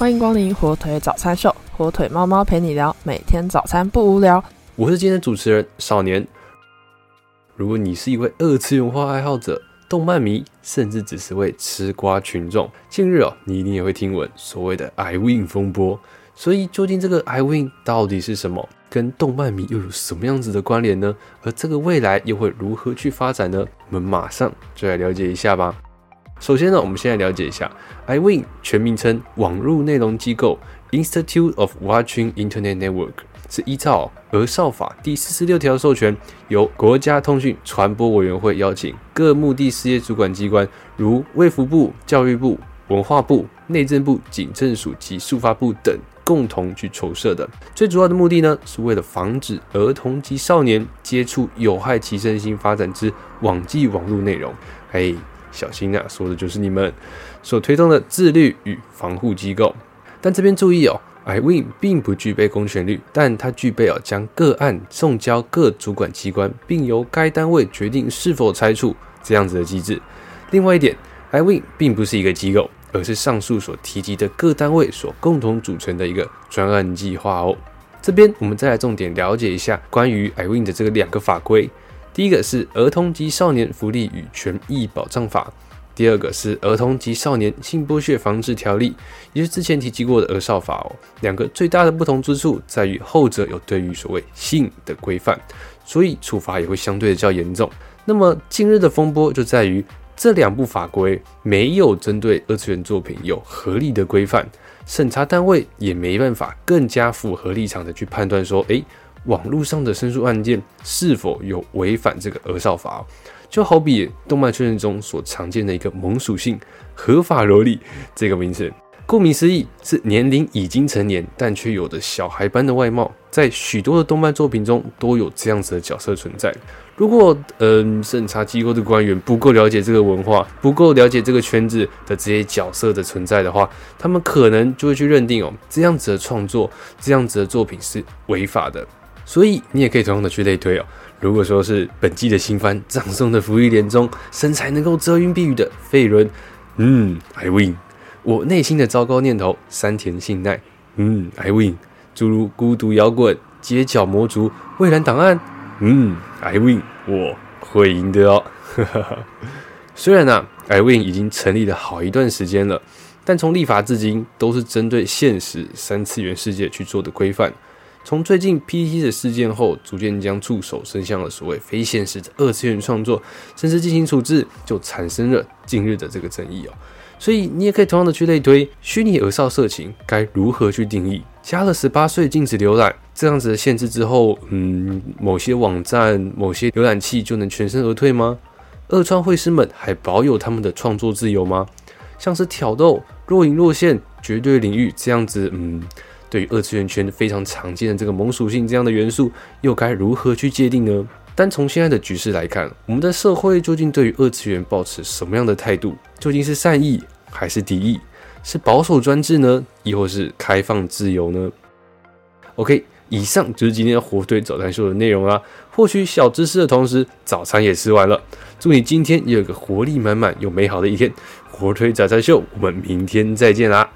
欢迎光临火腿早餐秀，火腿猫猫陪你聊，每天早餐不无聊。我是今天的主持人少年。如果你是一位二次元化爱好者、动漫迷，甚至只是位吃瓜群众，近日哦，你一定也会听闻所谓的 iWin 风波。所以，究竟这个 iWin 到底是什么？跟动漫迷又有什么样子的关联呢？而这个未来又会如何去发展呢？我们马上就来了解一下吧。首先呢，我们先来了解一下 iWin 全名称网络内容机构 Institute of Watching Internet Network，是依照《儿少法》第四十六条授权，由国家通讯传播委员会邀请各目的事业主管机关，如卫福部、教育部、文化部、内政部、警政署及速发部等，共同去筹设的。最主要的目的呢，是为了防止儿童及少年接触有害其身心发展之网际网络内容。哎。小心啊，说的就是你们所推动的自律与防护机构。但这边注意哦，iWin 并不具备公权力，但它具备哦将个案送交各主管机关，并由该单位决定是否拆除这样子的机制。另外一点，iWin 并不是一个机构，而是上述所提及的各单位所共同组成的一个专案计划哦。这边我们再来重点了解一下关于 iWin 的这个两个法规。第一个是《儿童及少年福利与权益保障法》，第二个是《儿童及少年性剥削防治条例》，也就是之前提及过的《儿少法》哦。两个最大的不同之处在于，后者有对于所谓性的规范，所以处罚也会相对的较严重。那么近日的风波就在于，这两部法规没有针对二次元作品有合理的规范，审查单位也没办法更加符合立场的去判断说，诶。网络上的申诉案件是否有违反这个《儿少法》？就好比动漫圈中所常见的一个萌属性“合法萝莉”这个名词，顾名思义是年龄已经成年，但却有着小孩般的外貌。在许多的动漫作品中都有这样子的角色存在。如果嗯审查机构的官员不够了解这个文化，不够了解这个圈子的这些角色的存在的话，他们可能就会去认定哦，这样子的创作，这样子的作品是违法的。所以你也可以同样的去类推哦。如果说是本季的新番《葬送的福利莲》中身材能够遮云蔽雨的费伦，嗯，I win。我内心的糟糕念头山田信奈，嗯，I win。诸如孤独摇滚、街角魔族、蔚蓝档案，嗯，I win。我会赢的哦。虽然呢，I win 已经成立了好一段时间了，但从立法至今都是针对现实三次元世界去做的规范。从最近 P T 的事件后，逐渐将触手伸向了所谓非现实的二次元创作，甚至进行处置，就产生了近日的这个争议哦。所以你也可以同样的去类推，虚拟儿少色情该如何去定义？加了十八岁禁止浏览这样子的限制之后，嗯，某些网站、某些浏览器就能全身而退吗？二创会师们还保有他们的创作自由吗？像是挑逗、若隐若现、绝对领域这样子，嗯。对于二次元圈非常常见的这个萌属性这样的元素，又该如何去界定呢？单从现在的局势来看，我们的社会究竟对于二次元保持什么样的态度？究竟是善意还是敌意？是保守专制呢，亦或是开放自由呢？OK，以上就是今天的火腿早餐秀的内容啦。获取小知识的同时，早餐也吃完了。祝你今天也有个活力满满又美好的一天。火腿早餐秀，我们明天再见啦！